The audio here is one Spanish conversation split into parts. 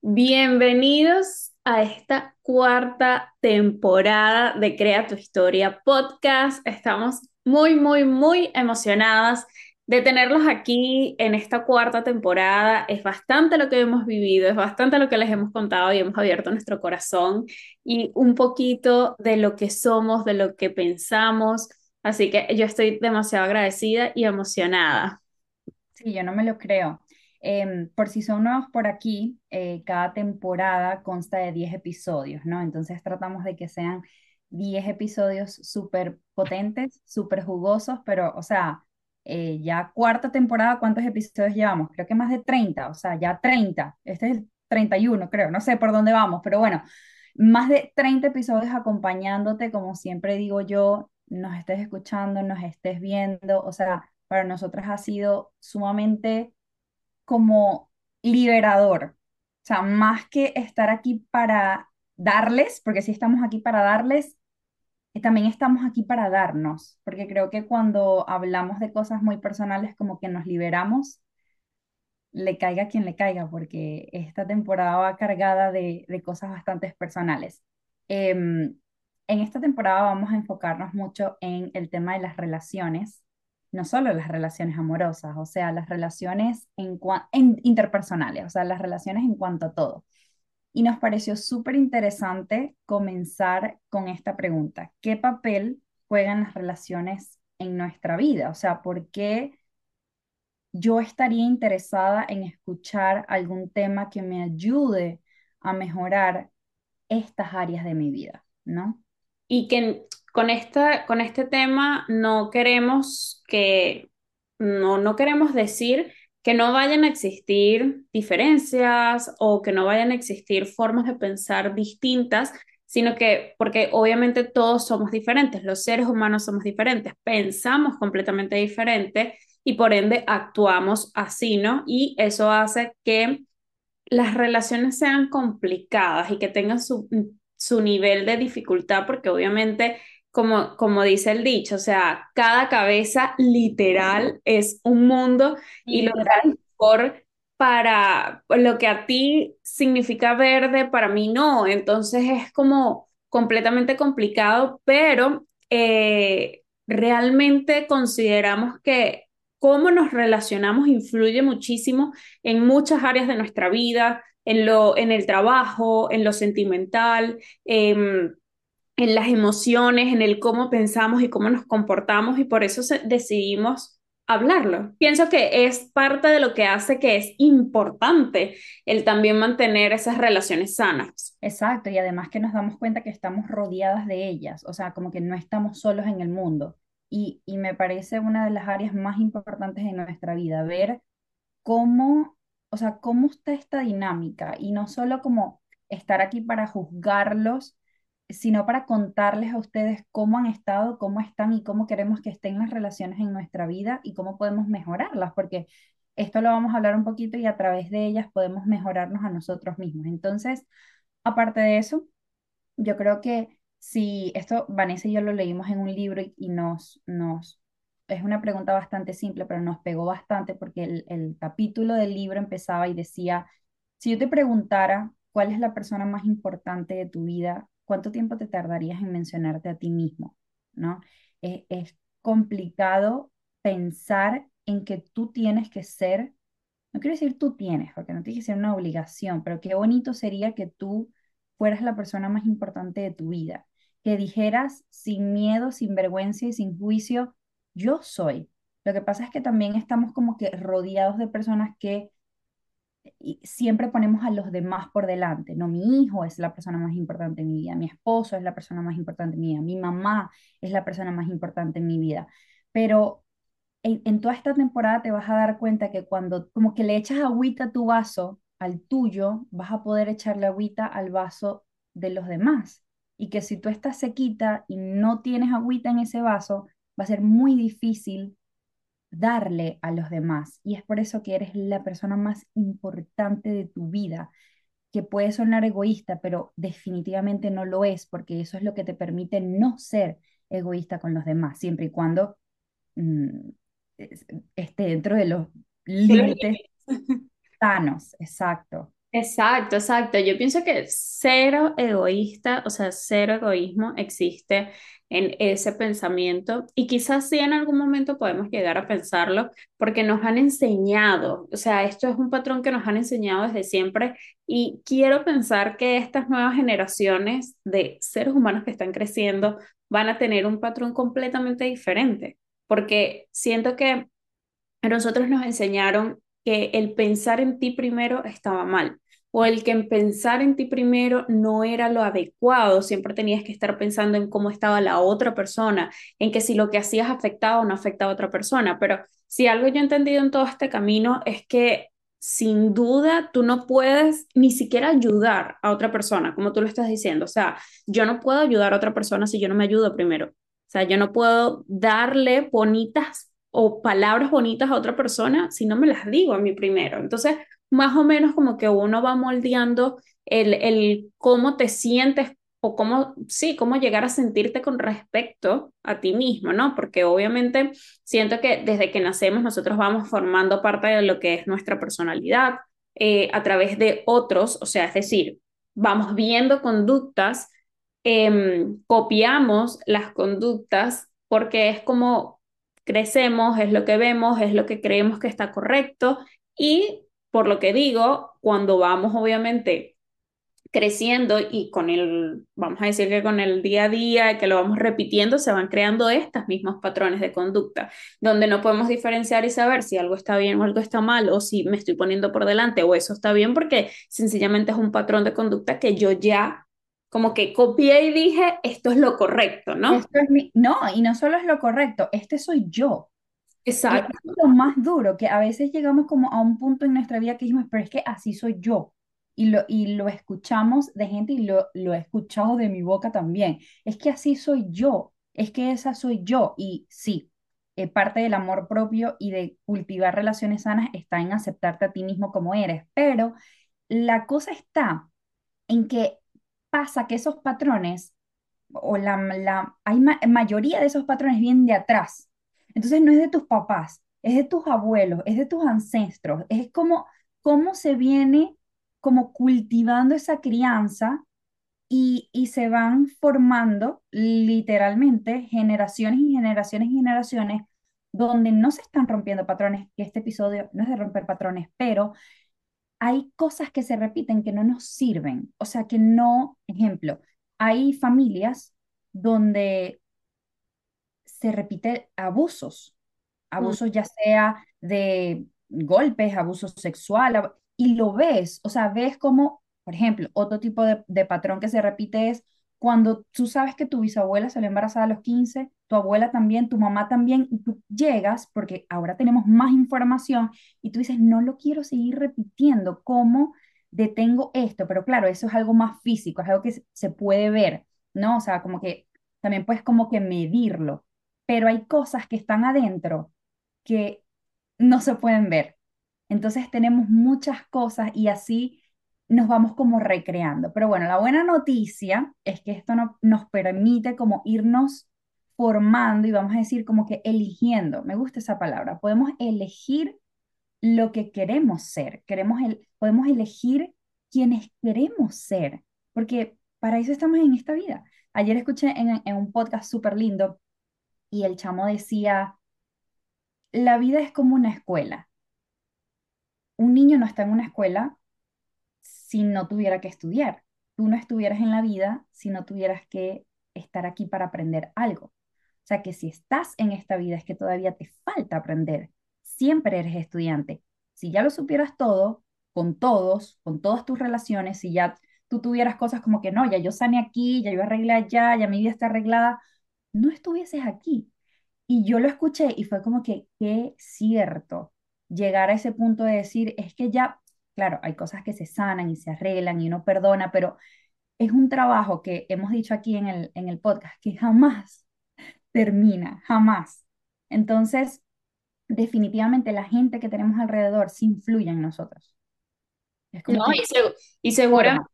Bienvenidos a esta cuarta temporada de Crea tu Historia podcast. Estamos muy, muy, muy emocionadas de tenerlos aquí en esta cuarta temporada. Es bastante lo que hemos vivido, es bastante lo que les hemos contado y hemos abierto nuestro corazón y un poquito de lo que somos, de lo que pensamos. Así que yo estoy demasiado agradecida y emocionada. Sí, yo no me lo creo. Em, por si son nuevos por aquí, eh, cada temporada consta de 10 episodios, ¿no? Entonces tratamos de que sean 10 episodios súper potentes, súper jugosos, pero, o sea, eh, ya cuarta temporada, ¿cuántos episodios llevamos? Creo que más de 30, o sea, ya 30. Este es el 31, creo, no sé por dónde vamos, pero bueno, más de 30 episodios acompañándote, como siempre digo yo, nos estés escuchando, nos estés viendo, o sea para nosotras ha sido sumamente como liberador. O sea, más que estar aquí para darles, porque sí estamos aquí para darles, eh, también estamos aquí para darnos, porque creo que cuando hablamos de cosas muy personales, como que nos liberamos, le caiga quien le caiga, porque esta temporada va cargada de, de cosas bastante personales. Em, en esta temporada vamos a enfocarnos mucho en el tema de las relaciones no solo las relaciones amorosas, o sea, las relaciones interpersonales, o sea, las relaciones en cuanto a todo. Y nos pareció súper interesante comenzar con esta pregunta. ¿Qué papel juegan las relaciones en nuestra vida? O sea, ¿por qué yo estaría interesada en escuchar algún tema que me ayude a mejorar estas áreas de mi vida, ¿no? Y que con, esta, con este tema no queremos que, no, no queremos decir que no vayan a existir diferencias o que no vayan a existir formas de pensar distintas, sino que, porque obviamente todos somos diferentes, los seres humanos somos diferentes, pensamos completamente diferente y por ende actuamos así, ¿no? Y eso hace que las relaciones sean complicadas y que tengan su, su nivel de dificultad, porque obviamente como, como dice el dicho, o sea, cada cabeza literal es un mundo y lo mejor para lo que a ti significa verde, para mí no. Entonces es como completamente complicado, pero eh, realmente consideramos que cómo nos relacionamos influye muchísimo en muchas áreas de nuestra vida, en, lo, en el trabajo, en lo sentimental. Eh, en las emociones, en el cómo pensamos y cómo nos comportamos y por eso decidimos hablarlo. Pienso que es parte de lo que hace que es importante el también mantener esas relaciones sanas. Exacto, y además que nos damos cuenta que estamos rodeadas de ellas, o sea, como que no estamos solos en el mundo. Y, me parece una de las áreas más importantes de nuestra vida, ver cómo, o sea, cómo está esta dinámica y no solo como estar aquí para juzgarlos sino para contarles a ustedes cómo han estado, cómo están y cómo queremos que estén las relaciones en nuestra vida y cómo podemos mejorarlas, porque esto lo vamos a hablar un poquito y a través de ellas podemos mejorarnos a nosotros mismos. Entonces, aparte de eso, yo creo que si esto, Vanessa y yo lo leímos en un libro y, nos, nos, es una pregunta bastante simple, pero nos pegó bastante porque el, el capítulo del libro empezaba y decía, si yo te preguntara cuál es la persona más importante de tu vida, ¿cuánto tiempo te tardarías en mencionarte a ti mismo? ¿No? Es, complicado pensar en que tú tienes que ser, no quiero decir tú tienes, porque no tiene que ser una obligación, pero qué bonito sería que tú fueras la persona más importante de tu vida, que dijeras sin miedo, sin vergüenza y sin juicio, yo soy. Lo que pasa es que también estamos como que rodeados de personas que y siempre ponemos a los demás por delante, ¿no? Mi hijo es la persona más importante en mi vida, mi esposo es la persona más importante en mi vida, mi mamá es la persona más importante en mi vida. Pero en, toda esta temporada te vas a dar cuenta que cuando como que le echas agüita a tu vaso, al tuyo, vas a poder echarle agüita al vaso de los demás. Y que si tú estás sequita y no tienes agüita en ese vaso, va a ser muy difícil darle a los demás. Y es por eso que eres la persona más importante de tu vida, que puede sonar egoísta, pero definitivamente no lo es, porque eso es lo que te permite no ser egoísta con los demás, siempre y cuando mm, esté dentro de los límites sanos, exacto. Exacto, exacto. Yo pienso que cero egoísta, o sea, cero egoísmo existe en ese pensamiento. Y quizás sí en algún momento podemos llegar a pensarlo porque nos han enseñado, o sea, esto es un patrón que nos han enseñado desde siempre. Y quiero pensar que estas nuevas generaciones de seres humanos que están creciendo van a tener un patrón completamente diferente. Porque siento que a nosotros nos enseñaron que el pensar en ti primero estaba mal, o el que en pensar en ti primero no era lo adecuado, siempre tenías que estar pensando en cómo estaba la otra persona, en que si lo que hacías afectaba o no afectaba a otra persona, pero si algo yo he entendido en todo este camino es que sin duda tú no puedes ni siquiera ayudar a otra persona, como tú lo estás diciendo, o sea, yo no puedo ayudar a otra persona si yo no me ayudo primero. O sea, yo no puedo darle bonitas o palabras bonitas a otra persona si no me las digo a mí primero. Entonces, más o menos como que uno va moldeando el, el cómo te sientes o cómo, sí, cómo llegar a sentirte con respecto a ti mismo, ¿no? Porque obviamente siento que desde que nacemos nosotros vamos formando parte de lo que es nuestra personalidad eh, a través de otros, o sea, es decir, vamos viendo conductas, eh, copiamos las conductas porque es como crecemos, es lo que vemos, es lo que creemos que está correcto y por lo que digo, cuando vamos obviamente creciendo y con el, vamos a decir que con el día a día, que lo vamos repitiendo, se van creando estos mismos patrones de conducta, donde no podemos diferenciar y saber si algo está bien o algo está mal, o si me estoy poniendo por delante o eso está bien, porque sencillamente es un patrón de conducta que yo ya como que copié y dije, esto es lo correcto, ¿no? No, y no solo es lo correcto, este soy yo. Y es Exacto. lo más duro, que a veces llegamos como a un punto en nuestra vida que dijimos, pero es que así soy yo. Y lo, y lo escuchamos de gente y lo, lo he escuchado de mi boca también. Es que así soy yo, es que esa soy yo. Y sí, eh, parte del amor propio y de cultivar relaciones sanas está en aceptarte a ti mismo como eres. Pero la cosa está en que pasa que esos patrones, o la, la hay ma- mayoría de esos patrones vienen de atrás. Entonces no es de tus papás, es de tus abuelos, es de tus ancestros, es como cómo se viene como cultivando esa crianza y, y se van formando literalmente generaciones y generaciones y generaciones donde no se están rompiendo patrones, que este episodio no es de romper patrones, pero hay cosas que se repiten que no nos sirven. O sea, que no, ejemplo, hay familias donde se repiten abusos, Mm. abusos ya sea de golpes, abuso sexual, ab- y lo ves, o sea, ves como, por ejemplo, otro tipo de, de patrón que se repite es cuando tú sabes que tu bisabuela salió embarazada a los 15, tu abuela también, tu mamá también, y tú llegas, porque ahora tenemos más información, y tú dices, no lo quiero seguir repitiendo, ¿cómo detengo esto? Pero claro, eso es algo más físico, es algo que se se puede ver, ¿no? O sea, como que también puedes como que medirlo pero hay cosas que están adentro que no se pueden ver. Entonces tenemos muchas cosas y así nos vamos como recreando. Pero bueno, la buena noticia es que esto no, nos permite como irnos formando y vamos a decir como que eligiendo, me gusta esa palabra, podemos elegir lo que queremos ser, queremos el, podemos elegir quienes queremos ser, porque para eso estamos en esta vida. Ayer escuché en, en un podcast súper lindo y el chamo decía, la vida es como una escuela. Un niño no está en una escuela si no tuviera que estudiar. Tú no estuvieras en la vida si no tuvieras que estar aquí para aprender algo. O sea que si estás en esta vida es que todavía te falta aprender. Siempre eres estudiante. Si ya lo supieras todo, con todos, con todas tus relaciones, si ya tú tuvieras cosas como que no, ya yo sané aquí, ya yo arreglé allá, ya mi vida está arreglada, no estuvieses aquí. Y yo lo escuché y fue como que, qué cierto, llegar a ese punto de decir, es que ya, claro, hay cosas que se sanan y se arreglan y uno perdona, pero es un trabajo que hemos dicho aquí en el, en el podcast que jamás termina, jamás. Entonces, definitivamente la gente que tenemos alrededor sí influye en nosotros. Es como No, que y, segu- y seguramente forma.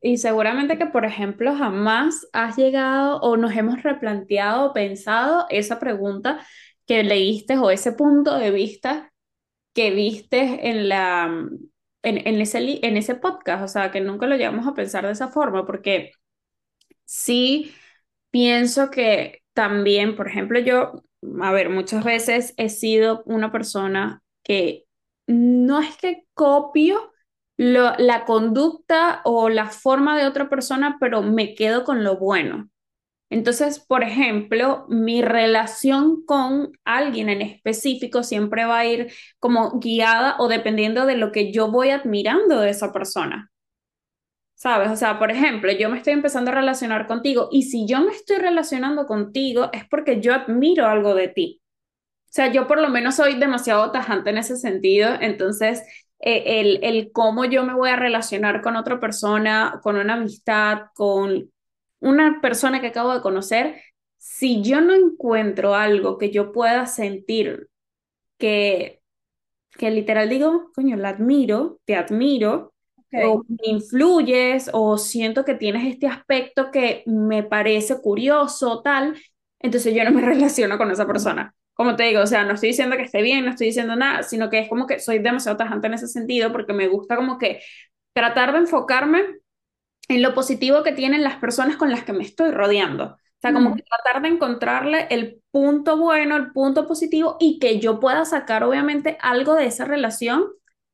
Y seguramente que, por ejemplo, jamás has llegado o nos hemos replanteado o pensado esa pregunta que leíste o ese punto de vista que viste en la, en, en ese, en ese podcast, o sea, que nunca lo llevamos a pensar de esa forma, porque sí pienso que también, por ejemplo, yo, a ver, muchas veces he sido una persona que no es que copio la conducta o la forma de otra persona, pero me quedo con lo bueno. Entonces, por ejemplo, mi relación con alguien en específico siempre va a ir como guiada o dependiendo de lo que yo voy admirando de esa persona. ¿Sabes? O sea, por ejemplo, yo me estoy empezando a relacionar contigo y si yo me estoy relacionando contigo es porque yo admiro algo de ti. O sea, yo por lo menos soy demasiado tajante en ese sentido, entonces el, el cómo yo me voy a relacionar con otra persona, con una amistad, con una persona que acabo de conocer, si yo no encuentro algo que yo pueda sentir que, que literal digo, coño, la admiro, te admiro, o Ok. me influyes, o siento que tienes este aspecto que me parece curioso, tal, entonces yo no me relaciono con esa persona. Como te digo, o sea, no estoy diciendo que esté bien, no estoy diciendo nada, sino que es como que soy demasiado tajante en ese sentido porque me gusta como que tratar de enfocarme en lo positivo que tienen las personas con las que me estoy rodeando. O sea, como que tratar de encontrarle el punto bueno, el punto positivo y que yo pueda sacar obviamente algo de esa relación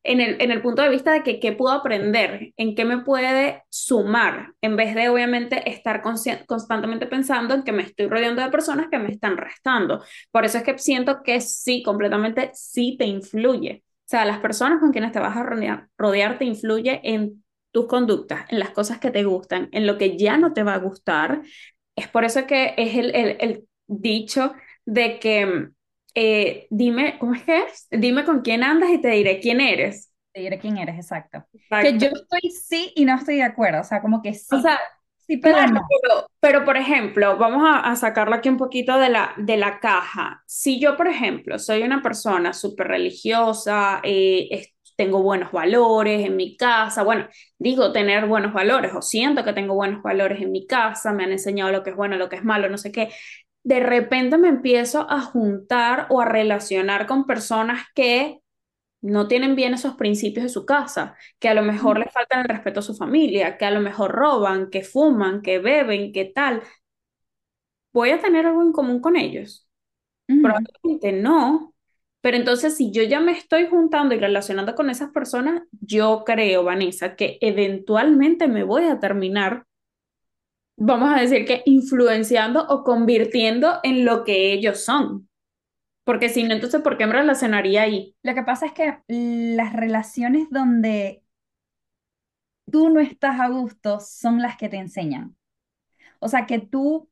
en el, en el punto de vista de que qué puedo aprender, en qué me puede sumar, en vez de obviamente estar constantemente pensando en que me estoy rodeando de personas que me están restando. Por eso es que siento que sí, completamente sí te influye. O sea, las personas con quienes te vas a rodear, rodear te influye en tus conductas, en las cosas que te gustan, en lo que ya no te va a gustar. Es por eso que es el, el, el dicho de que eh, dime, ¿cómo es que es? Dime con quién andas y te diré quién eres. Te diré quién eres, exacto. Que Exacto. yo estoy sí y no estoy de acuerdo, o sea, como que O sí, sea, sí, pero claro, no. pero, pero por ejemplo, vamos a, a sacarlo aquí un poquito de la, de la caja. Si yo, por ejemplo, soy una persona súper religiosa, eh, tengo buenos valores en mi casa, bueno, digo tener buenos valores o siento que tengo buenos valores en mi casa, me han enseñado lo que es bueno, lo que es malo, no sé qué. De repente me empiezo a juntar o a relacionar con personas que no tienen bien esos principios de su casa, que a lo mejor les faltan el respeto a su familia, que a lo mejor roban, que fuman, que beben, que tal. ¿Voy a tener algo en común con ellos? Probablemente no. Pero entonces, si yo ya me estoy juntando y relacionando con esas personas, yo creo, Vanessa, que eventualmente me voy a terminar, vamos a decir que influenciando o convirtiendo en lo que ellos son. Porque si no, entonces, ¿por qué me relacionaría ahí? Lo que pasa es que las relaciones donde tú no estás a gusto son las que te enseñan. O sea, que tú,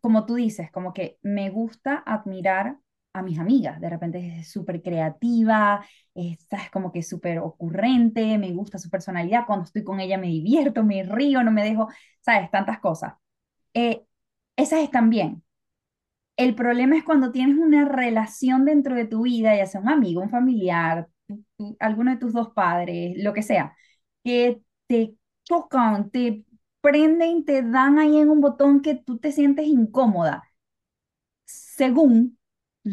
como tú dices, como que me gusta admirar a mis amigas. De repente es súper creativa, es como que súper ocurrente, me gusta su personalidad. Cuando estoy con ella me divierto, me río, no me dejo, ¿sabes? Tantas cosas. Eh, esas están bien. El problema es cuando tienes una relación dentro de tu vida, ya sea un amigo, un familiar, alguno de tus dos padres, lo que sea, que te chocan, te prenden, te dan ahí en un botón que tú te sientes incómoda, según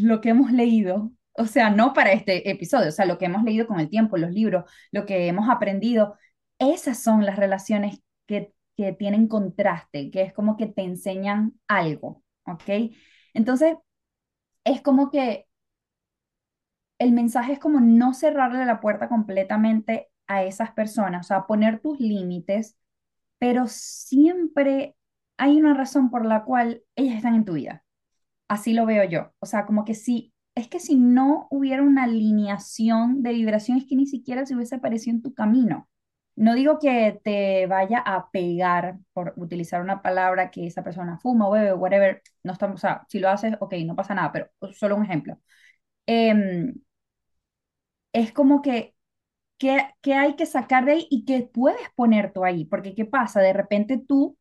lo que hemos leído, o sea, no para este episodio, o sea, lo que hemos leído con el tiempo, los libros, lo que hemos aprendido, esas son las relaciones que, que tienen contraste, que es como que te enseñan algo, ¿ok? Entonces, es como que el mensaje es como no cerrarle la puerta completamente a esas personas, o sea, poner tus límites, pero siempre hay una razón por la cual ellas están en tu vida. Así lo veo yo. O sea, como que si, es que si no hubiera una alineación de vibración, es que ni siquiera se hubiese aparecido en tu camino. No digo que te vaya a pegar por utilizar una palabra que esa persona fuma o bebe, whatever. No estamos, o sea, si lo haces, ok, no pasa nada, pero solo un ejemplo. Em, es como que, que hay que sacar de ahí y que puedes poner tú ahí, porque ¿qué pasa? De repente tú,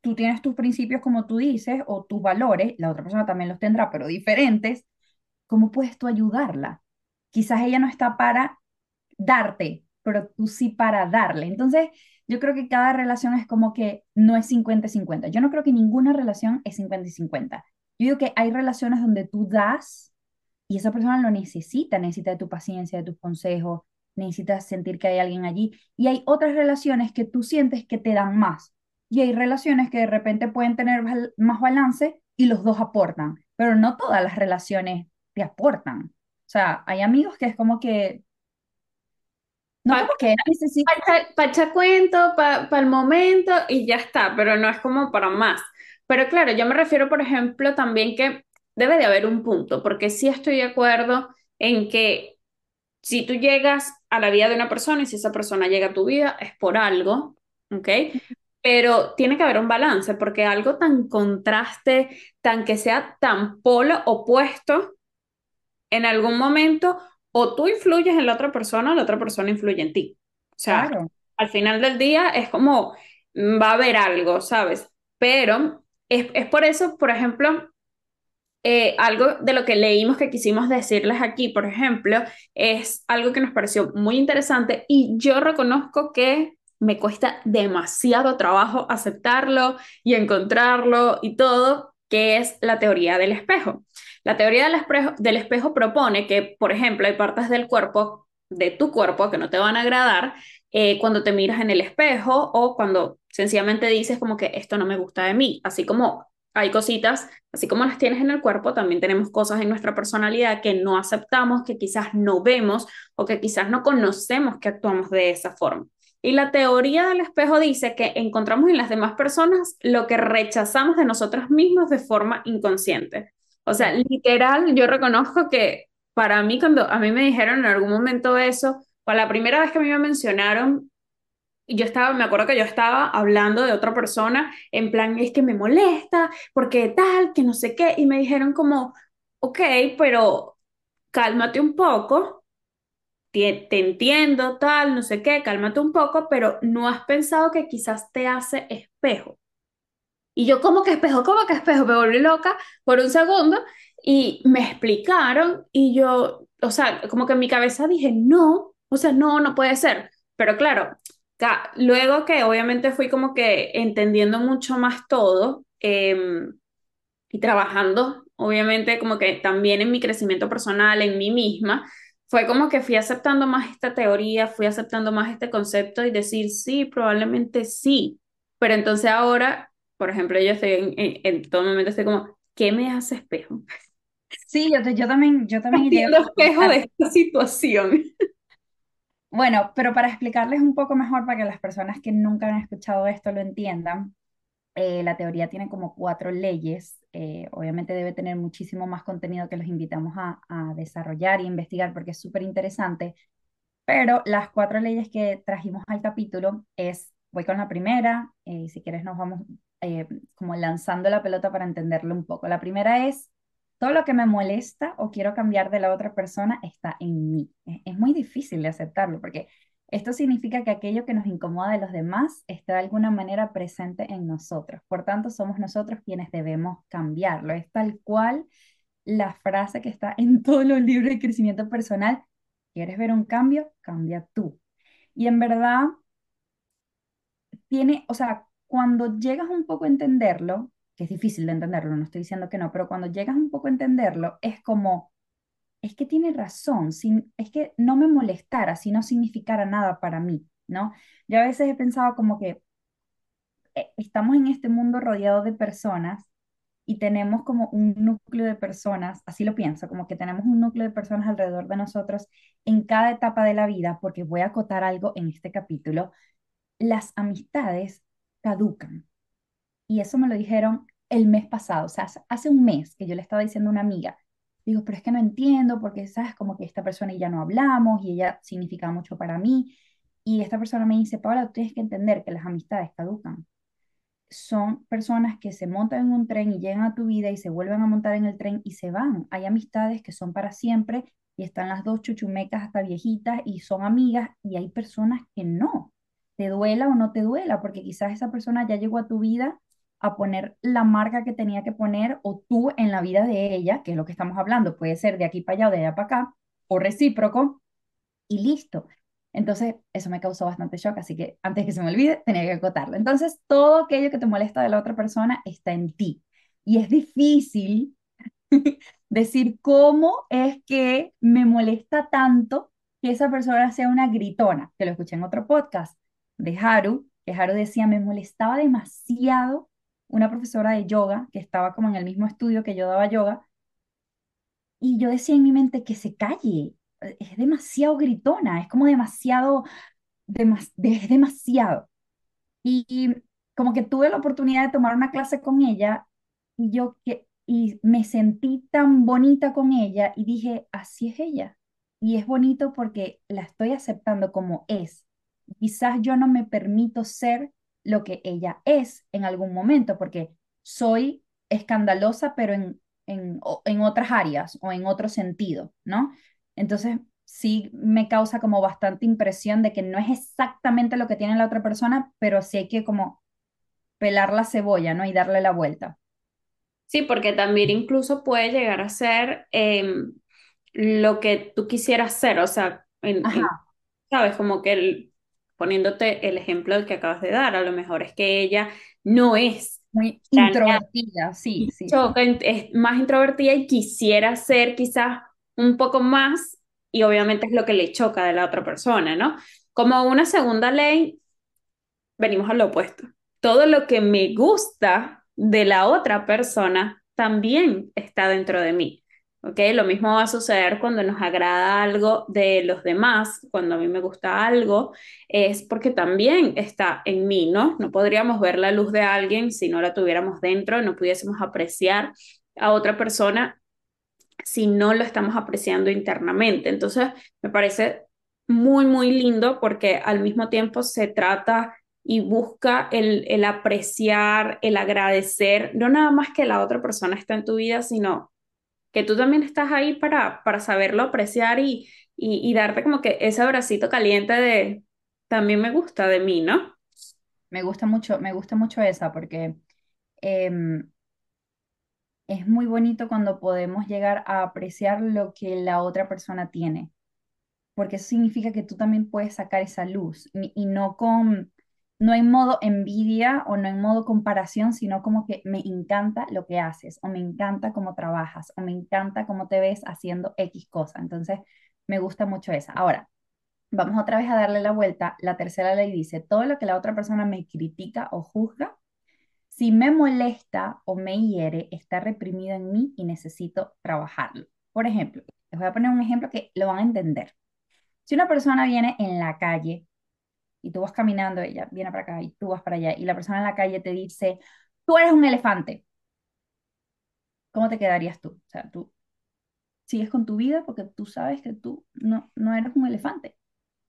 tú tienes tus principios como tú dices, o tus valores, la otra persona también los tendrá, pero diferentes, ¿cómo puedes tú ayudarla? Quizás ella no está para darte, pero tú sí para darle. Entonces, yo creo que cada relación es como que no es cincuenta cincuenta Yo no creo que ninguna relación es 50 y 50. Yo digo que hay relaciones donde tú das y esa persona lo necesita, necesita de tu paciencia, de tus consejos, necesitas sentir que hay alguien allí. Y hay otras relaciones que tú sientes que te dan más. Y hay relaciones que de repente pueden tener más balance y los dos aportan, pero no todas las relaciones te aportan. O sea, hay amigos que es como que no, Pa- como que necesitan, Pacha, pacha cuento, para el momento y ya está, pero no es como para más. Pero claro, yo me refiero, por ejemplo, también que debe de haber un punto, porque sí estoy de acuerdo en que si tú llegas a la vida de una persona y si esa persona llega a tu vida es por algo, ¿ok? Pero tiene que haber un balance, porque algo tan contraste, tan que sea tan polo opuesto, en algún momento o tú influyes en la otra persona o la otra persona influye en ti. O sea, claro, al final del día es como mm, va a haber algo, ¿sabes? Pero es, es por eso, por ejemplo, eh, algo de lo que leímos que quisimos decirles aquí, por ejemplo, es algo que nos pareció muy interesante y yo reconozco que me cuesta demasiado trabajo aceptarlo y encontrarlo y todo, que es la teoría del espejo. La teoría del espejo, propone que, por ejemplo, hay partes del cuerpo, de tu cuerpo, que no te van a agradar eh, cuando te miras en el espejo o cuando sencillamente dices como que esto no me gusta de mí, así como hay cositas Así como las tienes en el cuerpo, también tenemos cosas en nuestra personalidad que no aceptamos, que quizás no vemos o que quizás no conocemos que actuamos de esa forma. Y la teoría del espejo dice que encontramos en las demás personas lo que rechazamos de nosotros mismos de forma inconsciente. O sea, literal, yo reconozco que para mí, cuando a mí me dijeron en algún momento eso, o la primera vez que a mí me mencionaron yo estaba, me acuerdo que yo estaba hablando de otra persona, en plan, es que me molesta, porque tal, que no sé qué, y me dijeron como, ok, pero cálmate un poco, te, entiendo, tal, no sé qué, cálmate un poco, pero no has pensado que quizás te hace espejo. Y yo, como que espejo? como que espejo? Me volví loca por un segundo y me explicaron y yo, o sea, como que en mi cabeza dije, no, o sea, no, no puede ser. Pero claro, luego que obviamente fui como que entendiendo mucho más todo em, y trabajando, obviamente como que también en mi crecimiento personal, en mí misma, fue como que fui aceptando más esta teoría, fui aceptando más este concepto y decir, sí, probablemente sí. Pero entonces ahora, por ejemplo, yo estoy en, en, en todo momento estoy como, ¿qué me hace espejo? sí, yo, te- yo también, yo también he llegado Haciendo a espejo de esta situación. bueno, pero para explicarles un poco mejor, para que las personas que nunca han escuchado esto lo entiendan, eh, la teoría tiene como cuatro leyes. eh, obviamente debe tener muchísimo más contenido que los invitamos a, desarrollar e investigar porque es súper interesante. Pero las cuatro leyes que trajimos al capítulo es, voy con la primera, eh, y si quieres nos vamos como lanzando la pelota para entenderlo un poco. La primera es, todo lo que me molesta o quiero cambiar de la otra persona está en mí. Es, es muy difícil de aceptarlo porque esto significa que aquello que nos incomoda de los demás está de alguna manera presente en nosotros. Por tanto, somos nosotros quienes debemos cambiarlo. Es tal cual la frase que está en todos los libros de crecimiento personal ¿Quieres ver un cambio? Cambia tú. Y en verdad tiene, o sea, cuando llegas un poco a entenderlo, que es difícil de entenderlo, no estoy diciendo que no, pero cuando llegas un poco a entenderlo, es como, es que tiene razón, sin, es que no me molestara si no significara nada para mí, ¿no? Yo a veces he pensado como que eh, estamos en este mundo rodeado de personas y tenemos como un núcleo de personas, así lo pienso, como que tenemos un núcleo de personas alrededor de nosotros en cada etapa de la vida, porque voy a acotar algo en este capítulo, las amistades caducan. Y eso me lo dijeron el mes pasado, o sea, hace un mes que yo le estaba diciendo a una amiga, digo, pero es que no entiendo, porque sabes, como que esta persona y ya no hablamos y ella significa mucho para mí. Y esta persona me dice, Paola, tú tienes que entender que las amistades caducan son personas que se montan en un tren y llegan a tu vida y se vuelven a montar en el tren y se van. Hay amistades que son para siempre y están las dos chuchumecas hasta viejitas y son amigas y hay personas que no, te duela o no te duela, porque quizás esa persona ya llegó a tu vida a poner la marca que tenía que poner o tú en la vida de ella, que es lo que estamos hablando, puede ser de aquí para allá o de allá para acá, o recíproco, y listo. Entonces, eso me causó bastante shock, así que antes que se me olvide, tenía que acotarlo. Entonces, todo aquello que te molesta de la otra persona está en ti. Y es difícil decir cómo es que me molesta tanto que esa persona sea una gritona, que lo escuché en otro podcast de Haru, que Haru decía, me molestaba demasiado una profesora de yoga que estaba como en el mismo estudio que yo daba yoga, y yo decía en mi mente que se calle, es demasiado gritona, es como demasiado, demas- de- es demasiado. Y, y como que tuve la oportunidad de tomar una clase con ella y yo que y me sentí tan bonita con ella y dije, así es ella. Y es bonito porque la estoy aceptando como es. Quizás yo no me permito ser lo que ella es en algún momento porque soy escandalosa, pero en, en, en otras áreas o en otro sentido, ¿no? Entonces, sí me causa como bastante impresión de que no es exactamente lo que tiene la otra persona, pero sí hay que como pelar la cebolla, ¿no? Y darle la vuelta. Sí, porque también incluso puede llegar a ser em, lo que tú quisieras ser, o sea, en, en- Ajá, sabes, como que el- poniéndote el ejemplo del que acabas de dar, a lo mejor es que ella no es muy introvertida, sí, sí. choca, es más introvertida y quisiera ser quizás un poco más, y obviamente es lo que le choca de la otra persona, ¿no? Como una segunda ley, venimos al opuesto. Todo lo que me gusta de la otra persona también está dentro de mí. ¿Ok? Lo mismo va a suceder cuando nos agrada algo de los demás, cuando a mí me gusta algo, es porque también está en mí, ¿no? No podríamos ver la luz de alguien si no la tuviéramos dentro, no pudiésemos apreciar a otra persona si no lo estamos apreciando internamente. Entonces, me parece muy, muy lindo porque al mismo tiempo se trata y busca el, el apreciar, el agradecer, no nada más que la otra persona está en tu vida, sino que tú también estás ahí para, para saberlo apreciar y, y, y darte como que ese abracito caliente de también me gusta de mí, ¿no? Me gusta mucho, me gusta mucho esa porque em, es muy bonito cuando podemos llegar a apreciar lo que la otra persona tiene, porque eso significa que tú también puedes sacar esa luz y no con, no en modo envidia o no en modo comparación, sino como que me encanta lo que haces o me encanta cómo trabajas o me encanta cómo te ves haciendo X cosa. Entonces, me gusta mucho esa. Ahora, vamos otra vez a darle la vuelta. La tercera ley dice, todo lo que la otra persona me critica o juzga, si me molesta o me hiere, está reprimido en mí y necesito trabajarlo. Por ejemplo, les voy a poner un ejemplo que lo van a entender. Si una persona viene en la calle y tú vas caminando, ella viene para acá y tú vas para allá, y la persona en la calle te dice, tú eres un elefante, ¿cómo te quedarías tú? O sea, tú sigues con tu vida porque tú sabes que tú no, no eres un elefante.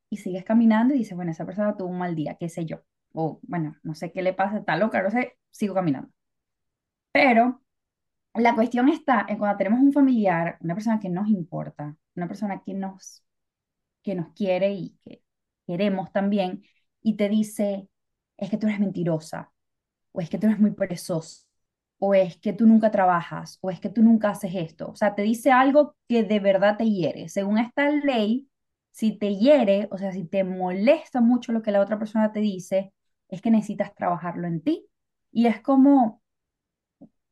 Y sigues caminando y dices, bueno, esa persona tuvo un mal día, qué sé yo. O bueno, no sé qué le pasa, está loca, no sé, sigo caminando. Pero la cuestión está en cuando tenemos un familiar, una persona que nos importa, una persona que nos, que nos quiere y que queremos también, y te dice, es que tú eres mentirosa, o es que tú eres muy perezoso, o es que tú nunca trabajas, o es que tú nunca haces esto. O sea, te dice algo que de verdad te hiere. Según esta ley, si te hiere, o sea, si te molesta mucho lo que la otra persona te dice, es que necesitas trabajarlo en ti. Y es como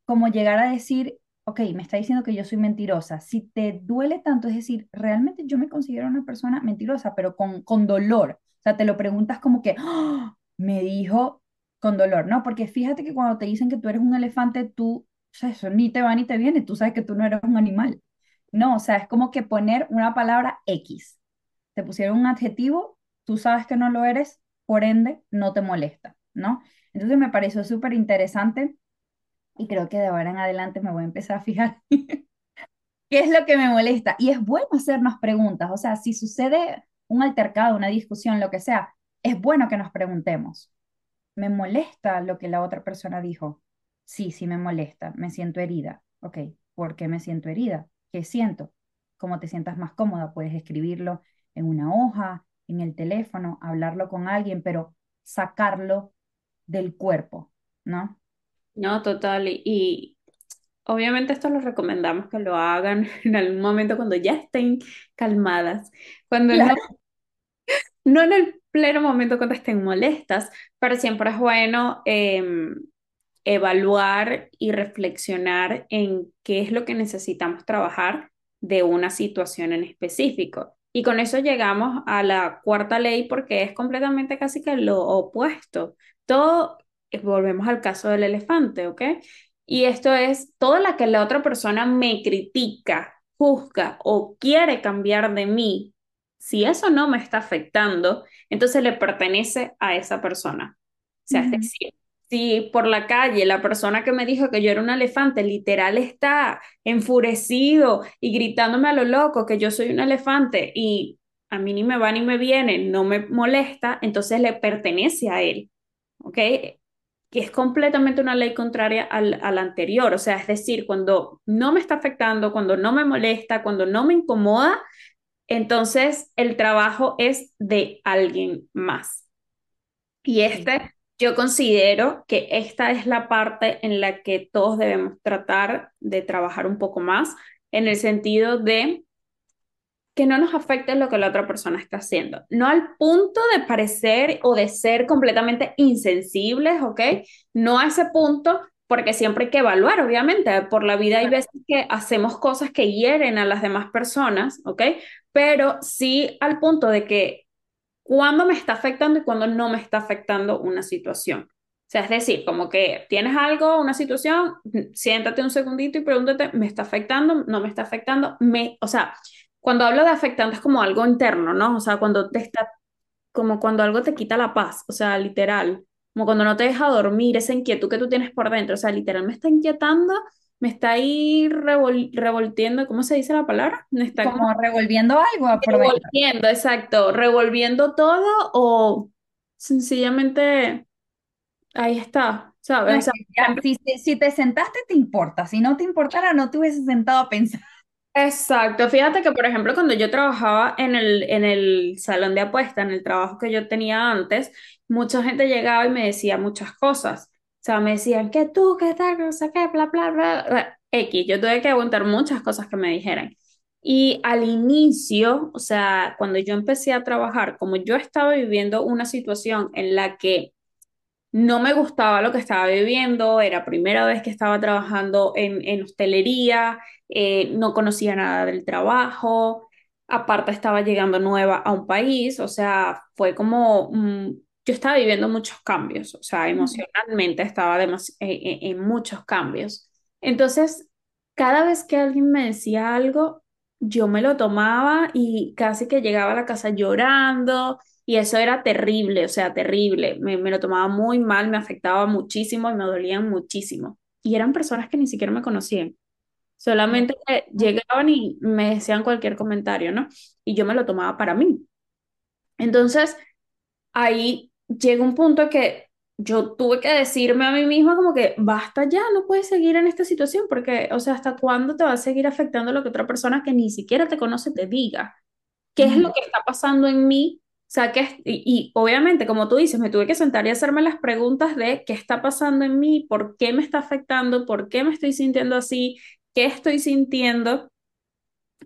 como llegar a decir, ok, me está diciendo que yo soy mentirosa. Si te duele tanto, es decir, realmente yo me considero una persona mentirosa, pero con, con dolor. O sea, te lo preguntas como que, "Ah, me dijo con dolor, ¿no? Porque fíjate que cuando te dicen que tú eres un elefante, tú, o sea, eso ni te va ni te viene, tú sabes que tú no eres un animal. No, o sea, es como que poner una palabra X. Te pusieron un adjetivo, tú sabes que no lo eres, por ende, no te molesta, ¿no? Entonces me pareció súper interesante y creo que de ahora en adelante me voy a empezar a fijar qué es lo que me molesta. Y es bueno hacernos preguntas, o sea, si sucede un altercado, una discusión, lo que sea, es bueno que nos preguntemos, ¿me molesta lo que la otra persona dijo? Sí, sí me molesta, me siento herida. Ok, ¿por qué me siento herida? ¿Qué siento? Cómo te sientas más cómoda, puedes escribirlo en una hoja, en el teléfono, hablarlo con alguien, pero sacarlo del cuerpo, ¿no? No, total. Y, y obviamente esto lo recomendamos que lo hagan en algún momento cuando ya estén calmadas, cuando no Claro. No en el pleno momento cuando estén molestas, pero siempre es bueno em, evaluar y reflexionar en qué es lo que necesitamos trabajar de una situación en específico. Y con eso llegamos a la cuarta ley porque es completamente casi que lo opuesto. Todo, eh, volvemos al caso del elefante, ¿ok? Y esto es toda la que la otra persona me critica, juzga o quiere cambiar de mí. Si eso no me está afectando, entonces le pertenece a esa persona. O sea, es Ujú. decir, si por la calle la persona que me dijo que yo era un elefante literal está enfurecido y gritándome a lo loco que yo soy un elefante y a mí ni me va ni me viene, no me molesta, entonces le pertenece a él, ¿ok? Que es completamente una ley contraria al, al anterior, o sea, es decir, cuando no me está afectando, cuando no me molesta, cuando no me incomoda, entonces el trabajo es de alguien más. Y este, yo considero que esta es la parte en la que todos debemos tratar de trabajar un poco más, en el sentido de que no nos afecte lo que la otra persona está haciendo. No al punto de parecer o de ser completamente insensibles, ¿ok? No a ese punto, porque siempre hay que evaluar, obviamente. Por la vida hay veces que hacemos cosas que hieren a las demás personas, ¿ok? Pero sí al punto de que cuándo me está afectando y cuándo no me está afectando una situación. O sea, es decir, como que tienes algo, una situación, siéntate un segundito y pregúntate, ¿me está afectando? ¿No me está afectando? Me, o sea, cuando hablo de afectando es como algo interno, ¿no? O sea, cuando te está, como cuando algo te quita la paz, o sea, literal, como cuando no te deja dormir, esa inquietud que tú tienes por dentro, o sea, literal, me está inquietando, me está ahí revol revoltiendo, ¿cómo se dice la palabra? Me está como Como revolviendo algo por dentro. revolviendo, exacto, revolviendo todo o sencillamente ahí está, No, ¿sabes? O es sea, si si te sentaste, te importa. Si no te importara, no te hubieses sentado a pensar. Exacto, fíjate que por ejemplo cuando yo trabajaba en el, en el salón de apuestas, en el trabajo que yo tenía antes, mucha gente llegaba y me decía muchas cosas. O sea, me decían que tú, que tal, no sé qué, bla, bla, bla, bla. X, yo tuve que aguantar muchas cosas que me dijeran. Y al inicio, o sea, cuando yo empecé a trabajar, como yo estaba viviendo una situación en la que no me gustaba lo que estaba viviendo, era primera vez que estaba trabajando en, en hostelería, eh, no conocía nada del trabajo, aparte estaba llegando nueva a un país, o sea, fue como, mm, yo estaba viviendo muchos cambios, o sea, emocionalmente estaba eh, en muchos cambios. Entonces, cada vez que alguien me decía algo, yo me lo tomaba y casi que llegaba a la casa llorando y eso era terrible, o sea, terrible. Me, me lo tomaba muy mal, me afectaba muchísimo y me dolían muchísimo. Y eran personas que ni siquiera me conocían. Solamente que llegaban y me decían cualquier comentario, ¿no? Y yo me lo tomaba para mí. Entonces, ahí llega un punto que yo tuve que decirme a mí misma como que basta ya, no puedes seguir en esta situación porque, o sea, ¿hasta cuándo te va a seguir afectando lo que otra persona que ni siquiera te conoce te diga? qué es lo que está pasando en mí. O sea, que, y, y obviamente, como tú dices, me tuve que sentar y hacerme las preguntas de qué está pasando en mí, por qué me está afectando, por qué me estoy sintiendo así, qué estoy sintiendo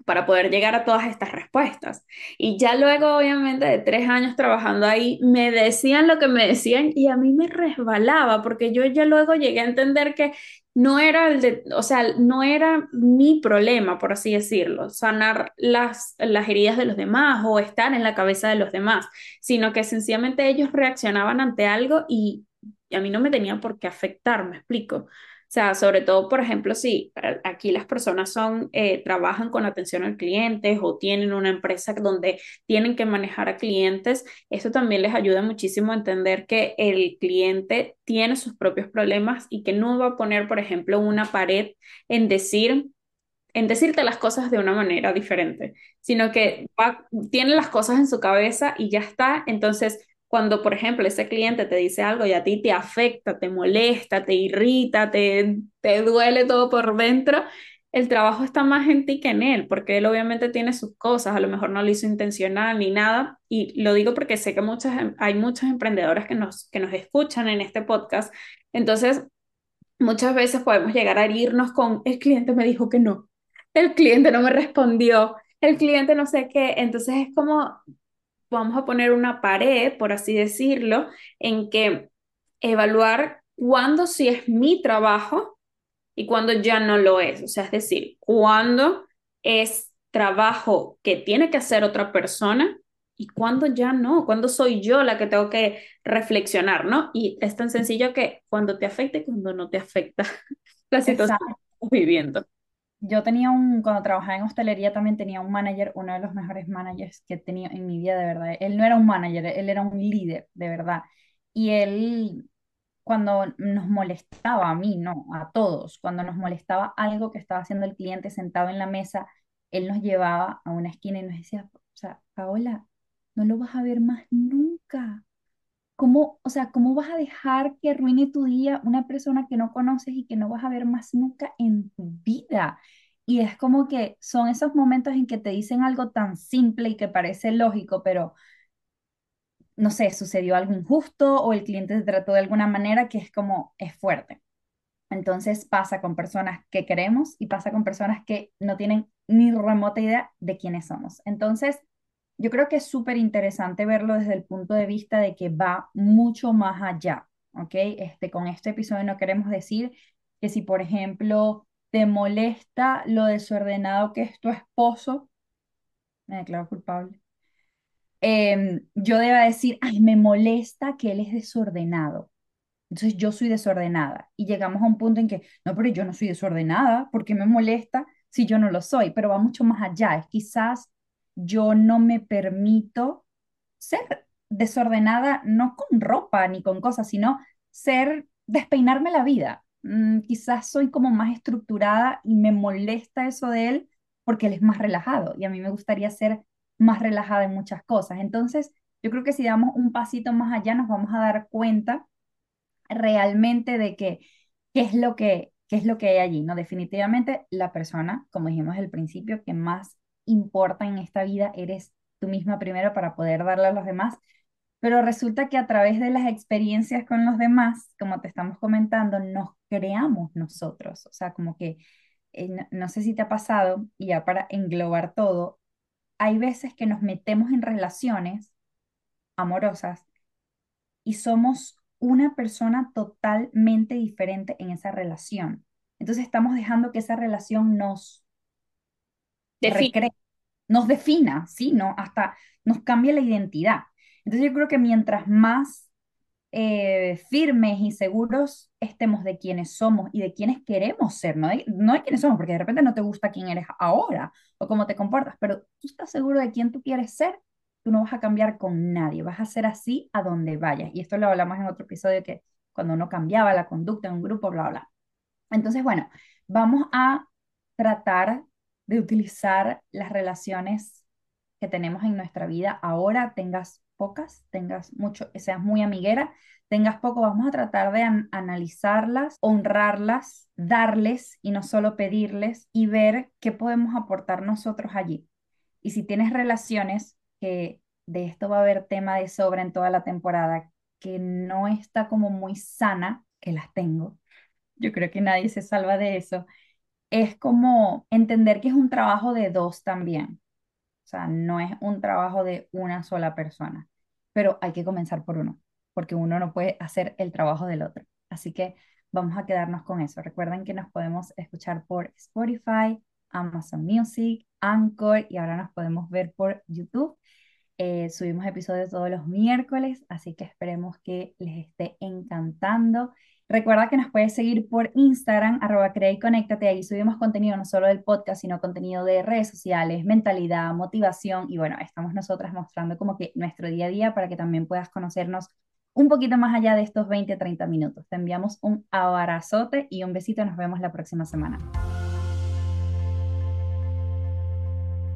para poder llegar a todas estas respuestas. Y ya luego, obviamente, de tres años trabajando ahí, me decían lo que me decían y a mí me resbalaba, porque yo ya luego llegué a entender que no era el de, o sea, no era mi problema, por así decirlo, sanar las, las heridas de los demás o estar en la cabeza de los demás, sino que sencillamente ellos reaccionaban ante algo y a mí no me tenía por qué afectar, me explico. Sea, sobre todo, por ejemplo, si aquí las personas son, eh, trabajan con atención al cliente o tienen una empresa donde tienen que manejar a clientes, eso también les ayuda muchísimo a entender que el cliente tiene sus propios problemas y que no va a poner, por ejemplo, una pared en decir, en decirte las cosas de una manera diferente, sino que tiene las cosas en su cabeza y ya está. Entonces, cuando, por ejemplo, ese cliente te dice algo y a ti te afecta, te molesta, te irrita, te, te duele todo por dentro, el trabajo está más en ti que en él, porque él obviamente tiene sus cosas, a lo mejor no lo hizo intencional ni nada, y lo digo porque sé que muchas, hay muchos emprendedores que nos, que nos escuchan en este podcast, entonces muchas veces podemos llegar a herirnos con, el cliente me dijo que no, el cliente no me respondió, el cliente no sé qué, entonces es como, vamos a poner una pared, por así decirlo, en que evaluar cuándo sí es mi trabajo y cuándo ya no lo es, o sea, es decir, cuándo es trabajo que tiene que hacer otra persona y cuándo ya no, cuándo soy yo la que tengo que reflexionar, ¿no? Y es tan sencillo que cuando te afecta y cuando no te afecta la situación que estás viviendo. Yo tenía un, cuando trabajaba en hostelería también tenía un manager, uno de los mejores managers que he tenido en mi vida, de verdad. Él no era un manager, él era un líder, de verdad. Y él, cuando nos molestaba a mí, no, a todos, cuando nos molestaba algo que estaba haciendo el cliente sentado en la mesa, él nos llevaba a una esquina y nos decía, o sea, Paola, no lo vas a ver más nunca. ¿Cómo, o sea, cómo vas a dejar que arruine tu día una persona que no conoces y que no vas a ver más nunca en tu vida? Y es como que son esos momentos en que te dicen algo tan simple y que parece lógico, pero no sé, sucedió algo injusto o el cliente te trató de alguna manera que es como, es fuerte. Entonces pasa con personas que queremos y pasa con personas que no tienen ni remota idea de quiénes somos. Entonces, yo creo que es súper interesante verlo desde el punto de vista de que va mucho más allá, ¿ok? Este, con este episodio no queremos decir que si, por ejemplo, te molesta lo desordenado que es tu esposo, me declaro culpable, em, yo deba decir, ay, me molesta que él es desordenado. Entonces yo soy desordenada y llegamos a un punto en que, no, pero yo no soy desordenada, ¿por qué me molesta si yo no lo soy? Pero va mucho más allá, es quizás yo no me permito ser desordenada, no con ropa ni con cosas, sino ser, despeinarme la vida. Mm, quizás soy como más estructurada y me molesta eso de él porque él es más relajado y a mí me gustaría ser más relajada en muchas cosas. Entonces, yo creo que si damos un pasito más allá nos vamos a dar cuenta realmente de que qué es lo que qué es lo que hay allí, ¿no? Definitivamente la persona, como dijimos al principio, que más importa en esta vida eres tú misma primero para poder darle a los demás, pero resulta que a través de las experiencias con los demás, como te estamos comentando, nos creamos nosotros, o sea, como que eh, no, no sé si te ha pasado, y ya para englobar todo, hay veces que nos metemos en relaciones amorosas y somos una persona totalmente diferente en esa relación. Entonces estamos dejando que esa relación nos recree, nos defina, ¿sí? ¿No? Hasta nos cambie la identidad. Entonces yo creo que mientras más eh, firmes y seguros estemos de quiénes somos y de quiénes queremos ser, no de, no de quiénes somos, porque de repente no te gusta quién eres ahora o cómo te comportas, pero tú estás seguro de quién tú quieres ser, tú no vas a cambiar con nadie, vas a ser así a donde vayas. Y esto lo hablamos en otro episodio que cuando uno cambiaba la conducta en un grupo, bla, bla. Entonces, bueno, vamos a tratar de utilizar las relaciones que tenemos en nuestra vida. Ahora, tengas pocas, tengas mucho, seas muy amiguera, tengas poco, vamos a tratar de an analizarlas, honrarlas, darles y no solo pedirles y ver qué podemos aportar nosotros allí. Y si tienes relaciones, que de esto va a haber tema de sobra en toda la temporada, que no está como muy sana, que las tengo, yo creo que nadie se salva de eso, es como entender que es un trabajo de dos también. O sea, no es un trabajo de una sola persona, pero hay que comenzar por uno, porque uno no puede hacer el trabajo del otro. Así que vamos a quedarnos con eso. Recuerden que nos podemos escuchar por Spotify, Amazon Music, Anchor y ahora nos podemos ver por YouTube. Eh, subimos episodios todos los miércoles, así que esperemos que les esté encantando. Recuerda que nos puedes seguir por Instagram, arroba crea y conéctate. Ahí subimos contenido no solo del podcast, sino contenido de redes sociales, mentalidad, motivación. Y bueno, estamos nosotras mostrando como que nuestro día a día para que también puedas conocernos un poquito más allá de estos 20, 30 minutos. Te enviamos un abrazote y un besito. Nos vemos la próxima semana.